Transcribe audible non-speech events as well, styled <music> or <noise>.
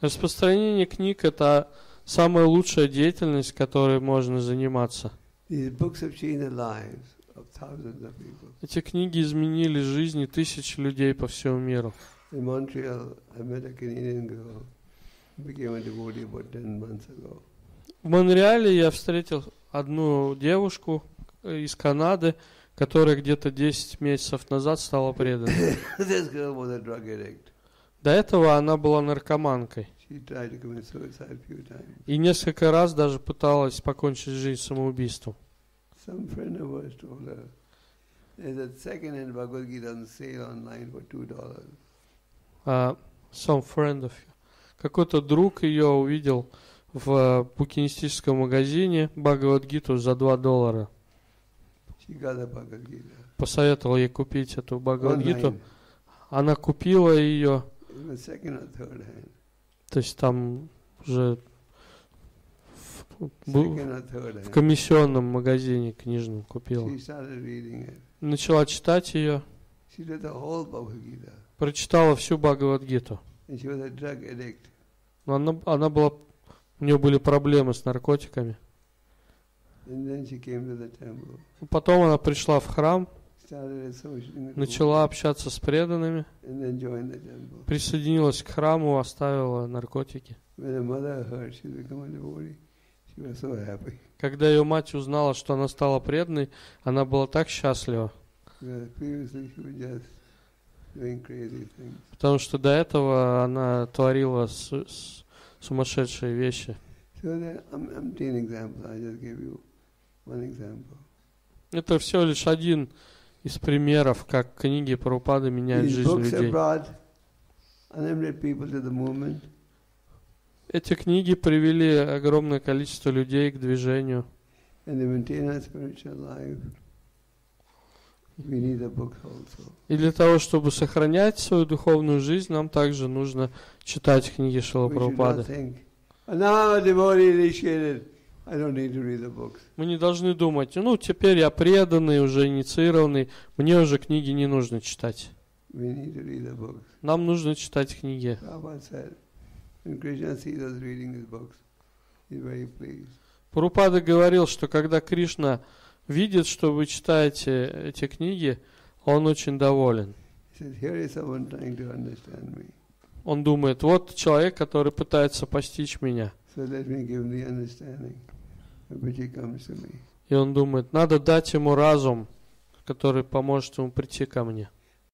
Распространение книг – это самая лучшая деятельность, которой можно заниматься. Эти книги изменили жизни тысяч людей по всему миру. In Montreal, I met a Canadian girl who became a devotee about 10 months ago. В Монреале я встретил одну девушку из Канады, которая где-то 10 месяцев назад стала преданной. <laughs> this girl was a drug addict. До этого она была наркоманкой. И несколько раз даже пыталась покончить жизнь самоубийством. Some friend of ours told her, there's a second-hand Bhagavad Gita on sale online for $2. А, some friend of you. Какой-то друг ее увидел в букинистическом магазине Бхагавадгиту за 2 доллара. Посоветовал ей купить эту Бхагавадгиту. Она купила ее, то есть там уже в, в комиссионном магазине книжном купила. Начала читать ее, прочитала всю Бхагавадгиту. Но она, она была, у нее были проблемы с наркотиками. Потом она пришла в храм, начала общаться с преданными, присоединилась к храму, оставила наркотики. Когда ее мать узнала, что она стала преданной, она была так счастлива, потому что до этого она творила сумасшедшие вещи. So one example. Это всего лишь один из примеров, как книги Прабхупады меняют These жизнь людей. Эти книги привели огромное количество людей к движению. И для того, чтобы сохранять свою духовную жизнь, нам также нужно читать книги Шила Прабхупады. think, "Oh, now I'm a devotee initiated, I don't need to read the books. Мы не должны думать, ну, теперь я преданный, уже инициированный, мне уже книги не нужно читать. We need to read the books. Нам нужно читать книги. Прабхупада говорил, что когда Кришна видит, что вы читаете эти книги, он очень доволен. Он думает, вот человек, который пытается постичь меня. И он думает, надо дать ему разум, который поможет ему прийти ко мне.